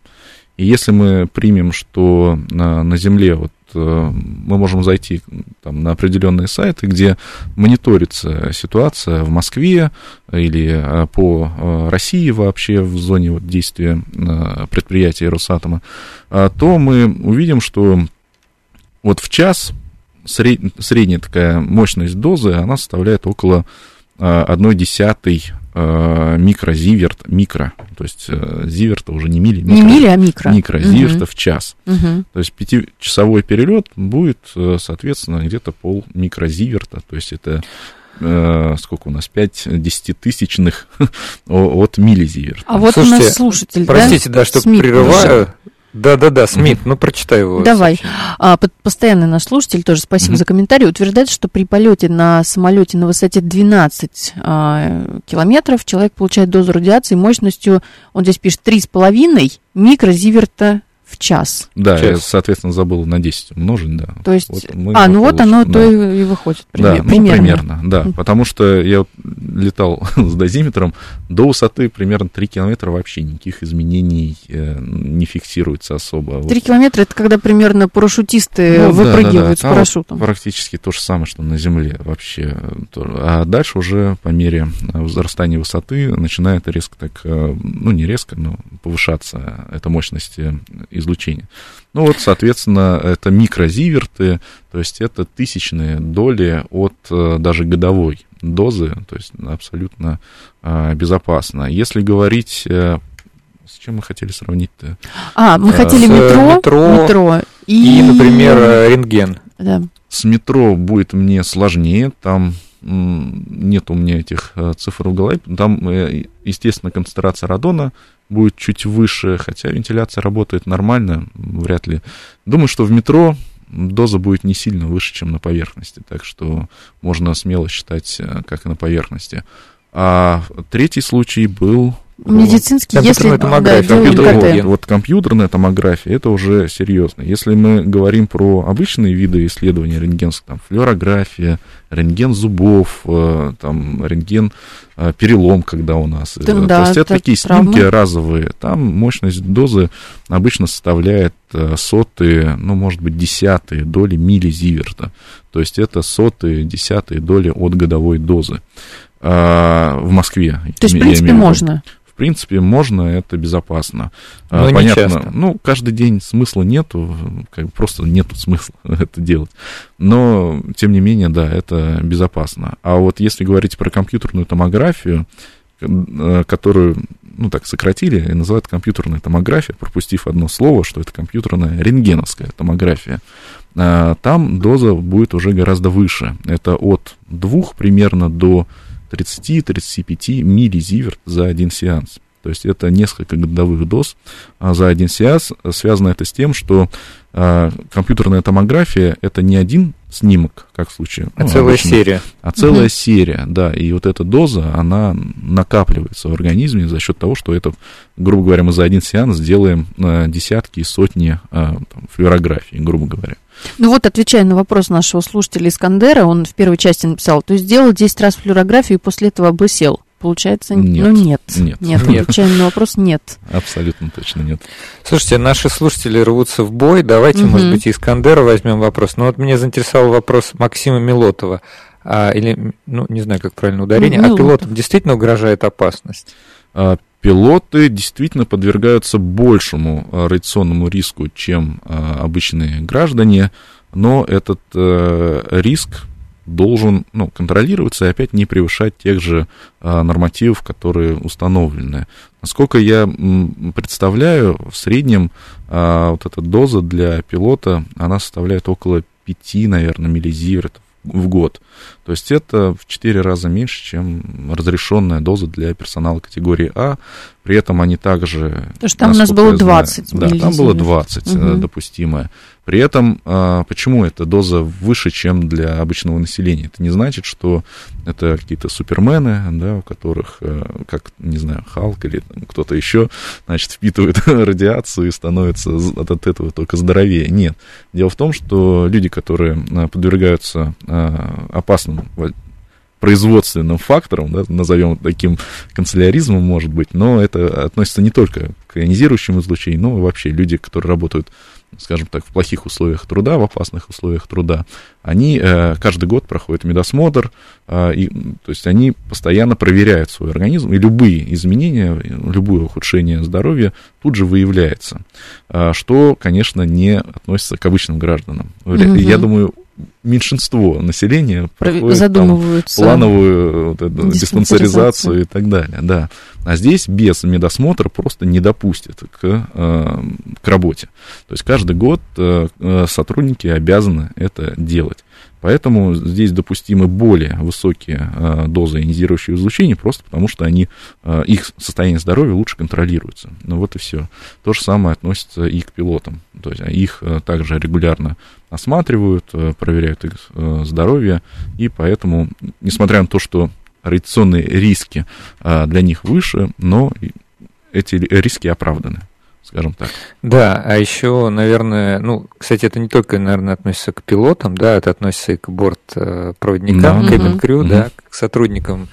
И если мы примем, что на Земле вот мы можем зайти там, на определенные сайты, где мониторится ситуация в Москве или по России вообще в зоне вот действия предприятия Росатома, то мы увидим, что вот в час сред, средняя такая мощность дозы, она составляет около одной десятой а, микрозиверт, микро, то есть э, зиверта уже не мили, микро, не мили, а микро. Микро, угу. в час. Угу. То есть пятичасовой перелет будет, э, соответственно, где-то пол микрозиверта, то есть это э, сколько у нас, 5 десятитысячных (laughs) от миллизиверта. А вот Слушайте, у нас слушатель, простите, да, да что прерываю, да-да-да, Смит, ну прочитай его. Давай. А, постоянный наш слушатель, тоже спасибо за комментарий, утверждает, что при полете на самолете на высоте 12 а, километров человек получает дозу радиации мощностью, он здесь пишет, 3,5 микрозиверта в час. Да, час. я, соответственно, забыл на 10 умножить, да. То есть, вот а, ну вот оно да. то и, выходит пример, да, примерно. Ну, примерно, да, потому что я летал (laughs) с дозиметром, до высоты примерно 3 километра вообще никаких изменений э, не фиксируется особо. 3 вот. километра это когда примерно парашютисты ну, выпрыгивают да, да, да. с парашютом. Вот практически то же самое, что на Земле вообще. А дальше уже по мере возрастания высоты начинает резко так, э, ну не резко, но повышаться эта мощность излучения. Ну вот, соответственно, это микрозиверты, то есть это тысячные доли от э, даже годовой дозы, то есть абсолютно э, безопасно. Если говорить э, с чем мы хотели сравнить-то? А, мы хотели метро, метро, метро и... и, например, рентген. Да. С метро будет мне сложнее, там нет у меня этих цифр в голове, там, естественно, концентрация радона будет чуть выше, хотя вентиляция работает нормально, вряд ли. Думаю, что в метро доза будет не сильно выше, чем на поверхности, так что можно смело считать, э, как и на поверхности. А третий случай был Медицинский, если томография, да, компьютер, вот, вот компьютерная томография, это уже серьезно. Если мы говорим про обычные виды исследования рентгенских, там, флюорография, рентген зубов, э, там, рентген э, перелом, когда у нас. Да, То есть это такие травмы. снимки разовые. Там мощность дозы обычно составляет э, сотые, ну, может быть, десятые доли миллизиверта. То есть это сотые, десятые доли от годовой дозы в Москве. То есть, в принципе, можно? Принципе, можно, это безопасно. Но а, Понятно, не часто. ну, каждый день смысла нету, как бы просто нету смысла (laughs) это делать. Но, тем не менее, да, это безопасно. А вот если говорить про компьютерную томографию, э, которую, ну, так сократили и называют компьютерная томография, пропустив одно слово, что это компьютерная рентгеновская томография, а, там доза будет уже гораздо выше. Это от 2 примерно до 30-35 миллизиверт за один сеанс. То есть это несколько годовых доз а, за один сеанс. Связано это с тем, что а, компьютерная томография это не один снимок, как в случае. А ну, целая обычно, серия. А целая угу. серия, да. И вот эта доза, она накапливается в организме за счет того, что это, грубо говоря, мы за один сеанс делаем а, десятки и сотни а, там, флюорографий, грубо говоря. Ну вот, отвечая на вопрос нашего слушателя Искандера, он в первой части написал, то есть сделал 10 раз флюорографию и после этого обрысел. Получается, нет. ну нет. Нет. Нет, нет. отвечаем на вопрос нет. Абсолютно точно нет. Слушайте, наши слушатели рвутся в бой. Давайте, угу. может быть, Искандера возьмем вопрос. Но вот меня заинтересовал вопрос Максима Милотова. А, или, ну, не знаю, как правильно ударение. Ну, а пилотам действительно угрожает опасность? А, пилоты действительно подвергаются большему а, радиационному риску, чем а, обычные граждане, но этот а, риск должен ну, контролироваться и опять не превышать тех же а, нормативов, которые установлены. Насколько я представляю, в среднем а, вот эта доза для пилота, она составляет около 5, наверное, миллизивертов в год. То есть это в 4 раза меньше, чем разрешенная доза для персонала категории А. При этом они также... Потому что там у нас было 20 знаю, Да, там было 20 угу. допустимое. При этом, а, почему эта доза выше, чем для обычного населения? Это не значит, что это какие-то супермены, да, у которых, э, как, не знаю, Халк или кто-то еще, значит, впитывает (laughs) радиацию и становится от этого только здоровее. Нет. Дело в том, что люди, которые подвергаются опасному производственным фактором, да, назовем таким канцеляризмом, может быть, но это относится не только к ионизирующему излучению, но и вообще люди, которые работают скажем так, в плохих условиях труда, в опасных условиях труда, они э, каждый год проходят медосмотр, э, и, то есть они постоянно проверяют свой организм, и любые изменения, любое ухудшение здоровья тут же выявляется, э, что, конечно, не относится к обычным гражданам. Угу. Я думаю, меньшинство населения проходит там, плановую вот эту, диспансеризацию и так далее, да. А здесь без медосмотра просто не допустят к, э, к работе. То есть каждый год э, э, сотрудники обязаны это делать. Поэтому здесь допустимы более высокие э, дозы ионизирующего излучения, просто потому что они, э, их состояние здоровья лучше контролируется. Ну вот и все. То же самое относится и к пилотам. То есть их э, также регулярно осматривают, проверяют их здоровье, и поэтому, несмотря на то, что радиационные риски для них выше, но эти риски оправданы скажем так. Да, а еще, наверное, ну, кстати, это не только, наверное, относится к пилотам, да, это относится и к бортпроводникам, да. кабин крю, mm-hmm. да, к сотрудникам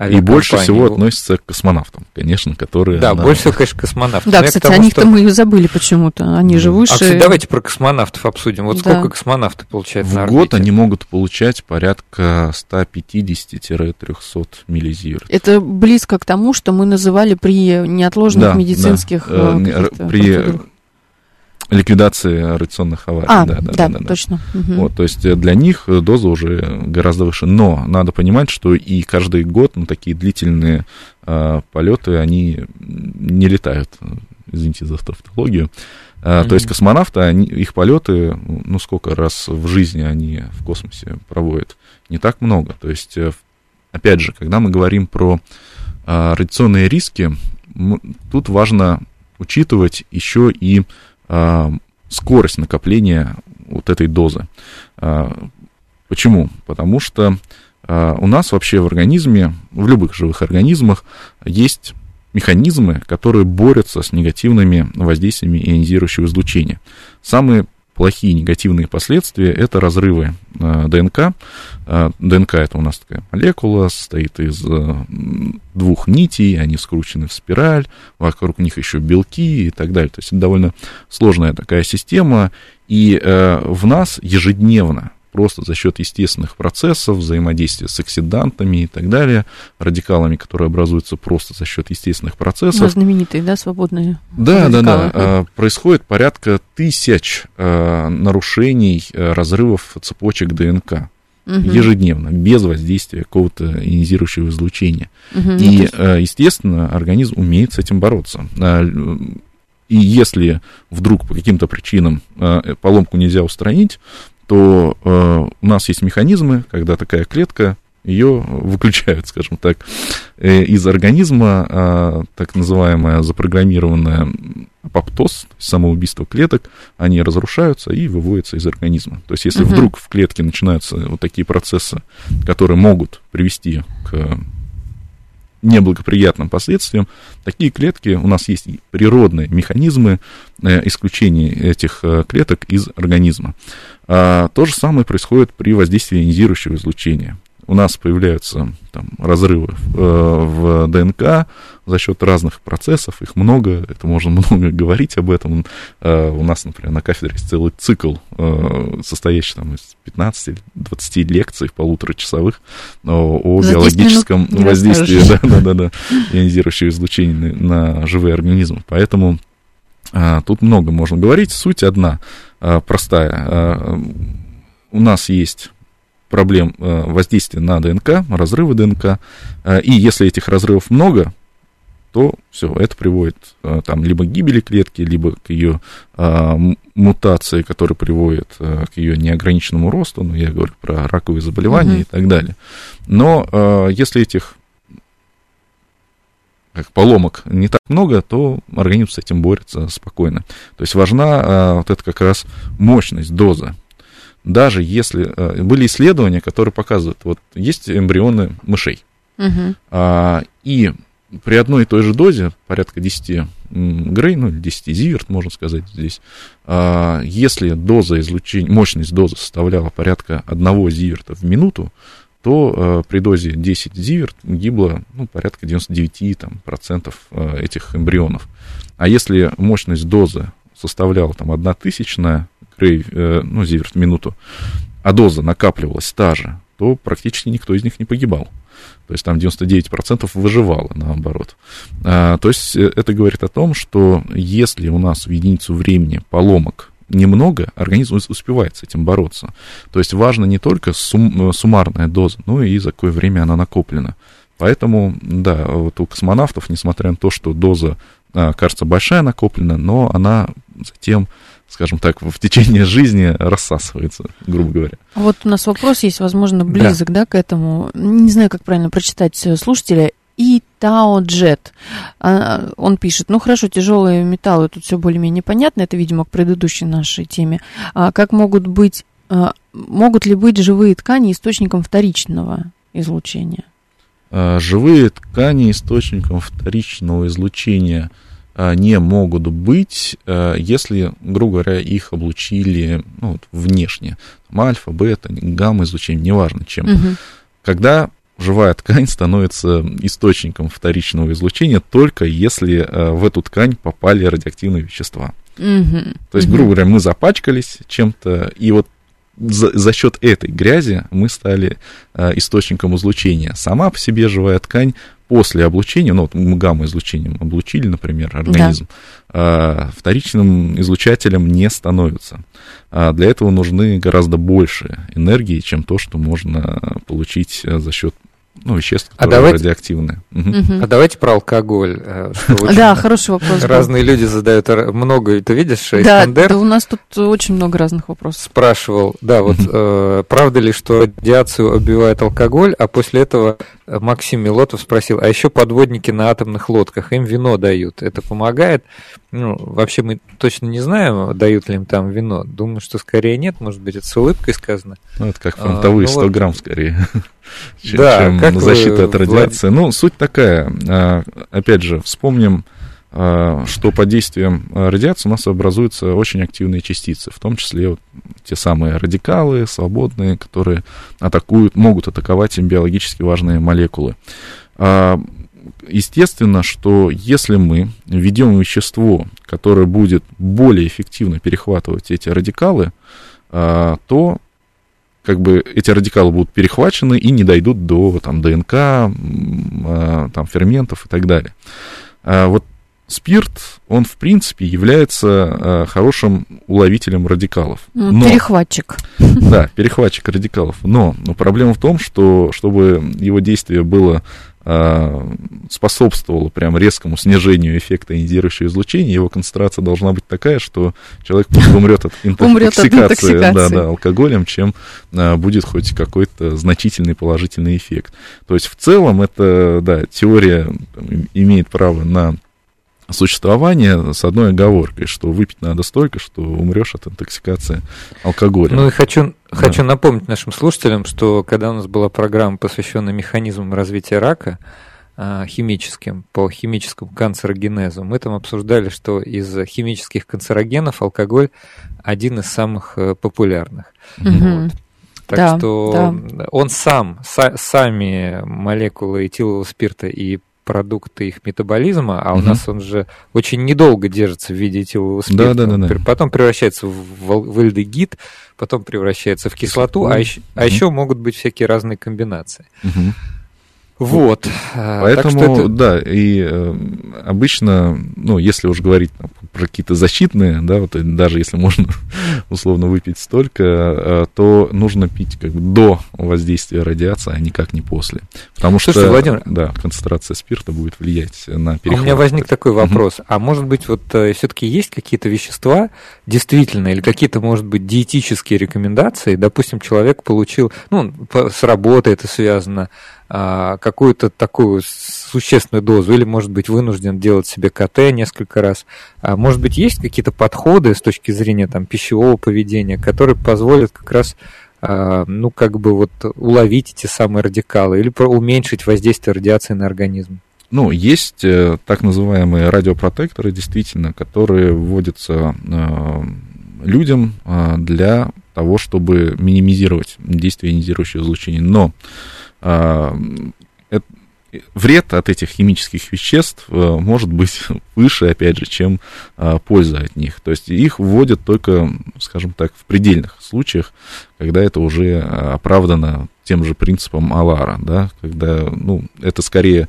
и больше всего относится к космонавтам, конечно, которые... Да, на... больше всего, конечно, космонавтам. Да, кстати, о них-то что... мы и забыли почему-то, они же выше... А, кстати, давайте про космонавтов обсудим. Вот да. сколько космонавты получают В на орбите? год они могут получать порядка 150-300 миллизиверт. Это близко к тому, что мы называли при неотложных да, медицинских... Да. Э, при Ликвидации радиационных аварий. А, да, да, да, да, да точно. Угу. Вот, то есть э, для них доза уже гораздо выше. Но надо понимать, что и каждый год ну, такие длительные э, полеты, они не летают. Извините за тавтологию. Э, mm То есть космонавты, они, их полеты, ну сколько раз в жизни они в космосе проводят? Не так много. То есть, э, опять же, когда мы говорим про э, радиационные риски, тут важно учитывать еще и скорость накопления вот этой дозы. А, почему? Потому что а, у нас вообще в организме, в любых живых организмах есть механизмы, которые борются с негативными воздействиями ионизирующего излучения. Самые плохие негативные последствия – это разрывы э, ДНК. Э, ДНК – это у нас такая молекула, состоит из э, двух нитей, они скручены в спираль, вокруг них еще белки и так далее. То есть это довольно сложная такая система, и в нас ежедневно просто за счет естественных процессов, взаимодействия с оксидантами и так далее, радикалами, которые образуются просто за счет естественных процессов. Ну, знаменитые, да, свободные Да, радикалы. да, да. Происходит порядка тысяч а, нарушений, а, разрывов цепочек ДНК угу. ежедневно, без воздействия какого-то ионизирующего излучения. Угу, и, естественно, организм умеет с этим бороться. А, и если вдруг по каким-то причинам поломку нельзя устранить, то э, у нас есть механизмы, когда такая клетка ее выключают, (laughs) скажем так, э, из организма, э, так называемая запрограммированная апоптоз, самоубийство клеток, они разрушаются и выводятся из организма. То есть, если угу. вдруг в клетке начинаются вот такие процессы, которые могут привести к неблагоприятным последствиям, такие клетки, у нас есть природные механизмы э, исключения этих э, клеток из организма. А, то же самое происходит при воздействии ионизирующего излучения у нас появляются там, разрывы в, э, в ДНК за счет разных процессов, их много, это можно (laughs) много говорить об этом. Э, у нас, например, на кафедре есть целый цикл, э, состоящий там, из 15-20 лекций полуторачасовых о за биологическом воздействии да, да, да, да, ионизирующего излучения на живые организмы. Поэтому тут много можно говорить. Суть одна, простая. У нас есть проблем э, воздействия на ДНК, разрывы ДНК. И если этих разрывов много, то все, это приводит там либо к гибели клетки, либо к ее мутации, которая приводит к ее неограниченному росту, ну, я говорю про раковые заболевания угу. и так далее. Но если этих как поломок не так много, то организм с этим борется спокойно. То есть важна вот эта как раз мощность, доза даже если э, были исследования, которые показывают, вот есть эмбрионы мышей, угу. а, и при одной и той же дозе, порядка 10 грей, ну, 10 зиверт, можно сказать здесь, а, если доза излучения, мощность дозы составляла порядка одного зиверта в минуту, то при дозе 10 зиверт гибло ну, порядка 99 там, процентов этих эмбрионов. А если мощность дозы составляла там, одна тысячная грей, ну, зиверт в минуту, а доза накапливалась та же, то практически никто из них не погибал. То есть там 99% выживало, наоборот. А, то есть э, это говорит о том, что если у нас в единицу времени поломок немного, организм успевает с этим бороться. То есть важно не только сум, э, суммарная доза, но и за какое время она накоплена. Поэтому, да, вот у космонавтов, несмотря на то, что доза, а, кажется, большая накоплена, но она затем скажем так, в течение жизни рассасывается, грубо говоря. Вот у нас вопрос есть, возможно, близок, да, да к этому. Не знаю, как правильно прочитать э, слушателя. И Тао Джет. А, он пишет, ну хорошо, тяжелые металлы, тут все более-менее понятно, это, видимо, к предыдущей нашей теме. А как могут быть, а, могут ли быть живые ткани источником вторичного излучения? Живые ткани источником вторичного излучения – не могут быть, если, грубо говоря, их облучили ну, вот, внешне. Там, альфа, бета, гамма излучение, неважно чем. Угу. Когда живая ткань становится источником вторичного излучения только если а, в эту ткань попали радиоактивные вещества. Угу. То есть, грубо говоря, мы запачкались чем-то, и вот за, за счет этой грязи мы стали э, источником излучения. Сама по себе живая ткань после облучения, ну, вот мы гамма-излучением облучили, например, организм, да. вторичным излучателем не становится. А для этого нужны гораздо больше энергии, чем то, что можно получить за счет ну, веществ, а которые а давайте, радиоактивные. Угу. А давайте про алкоголь. Э, (laughs) да, хороший вопрос. Разные люди задают много, ты видишь, Да, да, у нас тут очень много разных вопросов. Спрашивал, да, вот э, правда ли, что радиацию убивает алкоголь, а после этого Максим Милотов спросил, а еще подводники на атомных лодках, им вино дают, это помогает? Ну, вообще мы точно не знаем, дают ли им там вино. Думаю, что скорее нет, может быть, это с улыбкой сказано. Ну, это как фронтовые а, ну, 100 вот... грамм скорее, чем, (laughs) да, чем защита от радиации. Влад... Ну, суть такая, а, опять же, вспомним а, что под действием радиации у нас образуются очень активные частицы, в том числе вот те самые радикалы свободные, которые атакуют, могут атаковать им биологически важные молекулы. А, естественно, что если мы введем вещество, которое будет более эффективно перехватывать эти радикалы, а, то как бы эти радикалы будут перехвачены и не дойдут до там, ДНК, там, ферментов и так далее. Вот спирт, он, в принципе, является э, хорошим уловителем радикалов. Но, перехватчик. (laughs) Да, перехватчик радикалов. Но, но проблема в том, что чтобы его действие было э, способствовало прям резкому снижению эффекта ионизирующего излучения, его концентрация должна быть такая, что человек (laughs) умрет от интоксикации, Да, да, алкоголем, чем э, будет хоть какой-то значительный положительный эффект. То есть в целом это, да, теория там, имеет право на существование с одной оговоркой, что выпить надо столько, что умрешь от интоксикации алкоголем. Ну и хочу, да. хочу напомнить нашим слушателям, что когда у нас была программа, посвященная механизмам развития рака, а, химическим, по химическому канцерогенезу, мы там обсуждали, что из химических канцерогенов алкоголь один из самых э, популярных. Угу. Вот. Так да, что да. он сам, са, сами молекулы этилового спирта и продукты их метаболизма, а у угу. нас он же очень недолго держится в виде этилового спирта. Да, да, да, да. Потом превращается в, в альдегид, потом превращается в кислоту, а еще, угу. а еще могут быть всякие разные комбинации. Угу. Вот. А, Поэтому, это... да, и э, обычно, ну, если уж говорить там, про какие-то защитные, да, вот даже если можно (laughs) условно выпить столько, э, то нужно пить как бы до воздействия радиации, а никак не после. Потому Слушайте, что, Владимир, да, концентрация спирта будет влиять на перехват. У меня возник такой вопрос. А может быть, вот э, все-таки есть какие-то вещества, действительно, или какие-то, может быть, диетические рекомендации? Допустим, человек получил, ну, с работы это связано, а, какую-то такую существенную дозу, или, может быть, вынужден делать себе КТ несколько раз. А, может быть, есть какие-то подходы с точки зрения там, пищевого поведения, которые позволят как раз а, ну, как бы вот уловить эти самые радикалы или уменьшить воздействие радиации на организм? Ну, есть э, так называемые радиопротекторы, действительно, которые вводятся э, людям э, для того, чтобы минимизировать действие ионизирующего излучения. Но а, вред от этих химических веществ э, может быть (laughs) выше, опять же, чем а, польза от них. То есть их вводят только, скажем так, в предельных случаях, когда это уже оправдано тем же принципом Алара, да, когда, ну, это скорее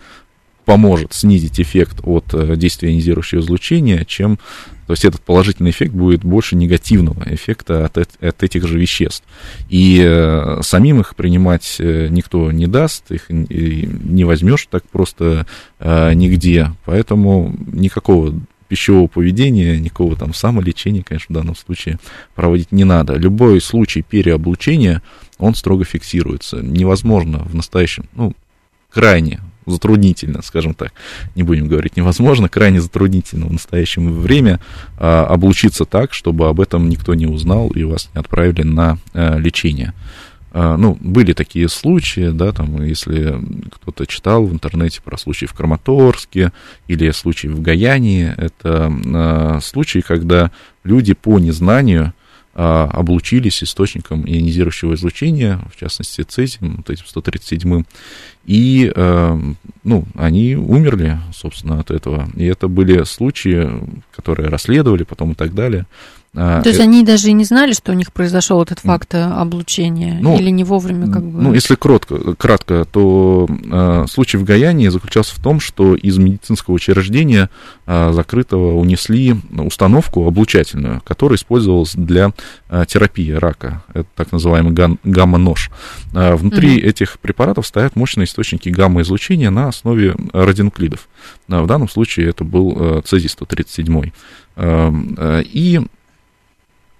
поможет снизить эффект от э, действия ионизирующего излучения, чем то есть этот положительный эффект будет больше негативного эффекта от, от этих же веществ. И э, самим их принимать э, никто не даст, их не возьмешь так просто э, нигде. Поэтому никакого пищевого поведения, никакого там самолечения, конечно, в данном случае проводить не надо. Любой случай переоблучения, он строго фиксируется. Невозможно в настоящем, ну, крайне затруднительно, скажем так, не будем говорить невозможно, крайне затруднительно в настоящее время а, облучиться так, чтобы об этом никто не узнал и вас не отправили на а, лечение. А, ну, были такие случаи, да, там, если кто-то читал в интернете про случаи в Краматорске или случаи в Гаянии, это а, случаи, когда люди по незнанию облучились источником ионизирующего излучения, в частности цезием, вот этим 137 и, э, ну, они умерли, собственно, от этого. И это были случаи, которые расследовали потом и так далее. А, То есть это... они даже и не знали, что у них произошел этот факт э, облучения, ну, или не вовремя как бы? Ну, если кротко, кратко, то э, случай в Гаяне заключался в том, что из медицинского учреждения э, закрытого унесли установку облучательную, которая использовалась для э, терапии рака. Это так называемый гам- гамма-нож. Э, внутри угу. этих препаратов стоят мощные источники гамма-излучения на основе радионуклидов. Э, в данном случае это был э, цезий-137. Э, э, и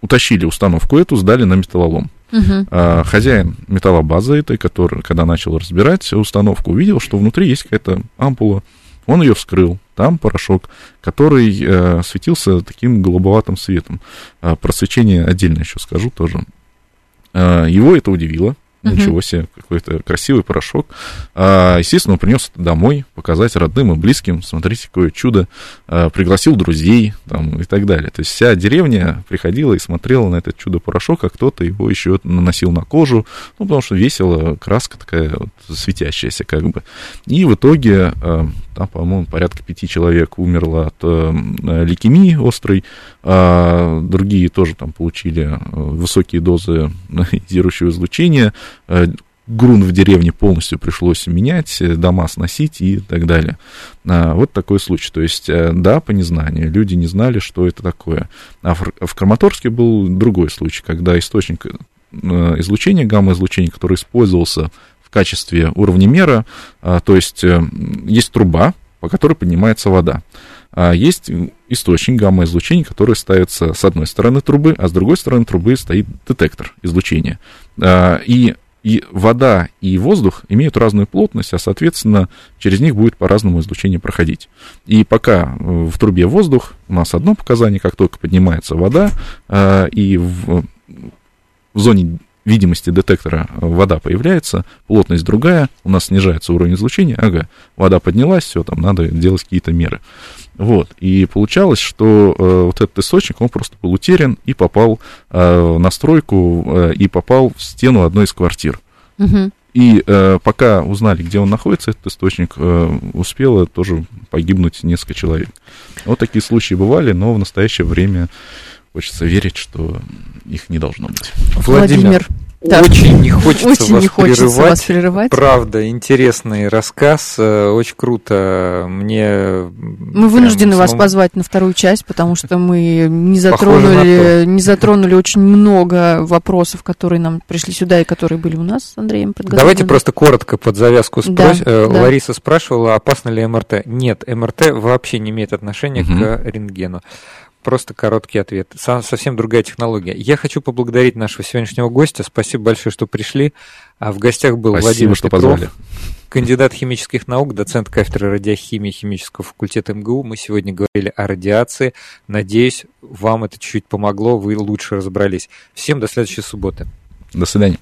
утащили установку эту, сдали на металлолом. Угу. А, хозяин металлобазы этой, который, когда начал разбирать установку, увидел, что внутри есть какая-то ампула. Он ее вскрыл. Там порошок, который э, светился таким голубоватым светом. А, про свечение отдельно еще скажу тоже. А, его это удивило. Ничего себе, какой-то красивый порошок. А, естественно, он принес это домой, показать родным и близким. Смотрите, какое чудо. А, пригласил друзей там, и так далее. То есть вся деревня приходила и смотрела на этот чудо-порошок, а кто-то его еще наносил на кожу. Ну, потому что весело, краска такая вот, светящаяся как бы. И в итоге а, там, по-моему, порядка пяти человек умерло от э, лейкемии острой, а другие тоже там получили э, высокие дозы (laughs) ионизирующего излучения, э, грунт в деревне полностью пришлось менять, дома сносить и так далее. А, вот такой случай. То есть, да, по незнанию, люди не знали, что это такое. А в, в Краматорске был другой случай, когда источник излучения, гамма-излучения, который использовался качестве уровнемера, а, то есть э, есть труба, по которой поднимается вода. А есть источник гамма-излучения, который ставится с одной стороны трубы, а с другой стороны трубы стоит детектор излучения. А, и, и вода и воздух имеют разную плотность, а, соответственно, через них будет по-разному излучение проходить. И пока э, в трубе воздух, у нас одно показание, как только поднимается вода, и в, в зоне видимости детектора вода появляется, плотность другая, у нас снижается уровень излучения, ага, вода поднялась, все, там надо делать какие-то меры. Вот, и получалось, что э, вот этот источник, он просто был утерян и попал э, на стройку э, и попал в стену одной из квартир. Угу. И э, пока узнали, где он находится, этот источник, э, успело тоже погибнуть несколько человек. Вот такие случаи бывали, но в настоящее время Хочется верить, что их не должно быть. Владимир, да. очень не хочется, очень вас, не хочется прерывать. вас прерывать. Правда, интересный рассказ, э, очень круто. Мне мы вынуждены самому... вас позвать на вторую часть, потому что мы не затронули, не затронули очень много вопросов, которые нам пришли сюда и которые были у нас с Андреем подготовлены. Давайте просто коротко под завязку спрос... да, э, да. Лариса спрашивала, опасно ли МРТ. Нет, МРТ вообще не имеет отношения угу. к рентгену. Просто короткий ответ. Совсем другая технология. Я хочу поблагодарить нашего сегодняшнего гостя. Спасибо большое, что пришли. А в гостях был Спасибо, Владимир что Петров, позвали. кандидат химических наук, доцент кафедры радиохимии химического факультета МГУ. Мы сегодня говорили о радиации. Надеюсь, вам это чуть-чуть помогло, вы лучше разобрались. Всем до следующей субботы. До свидания.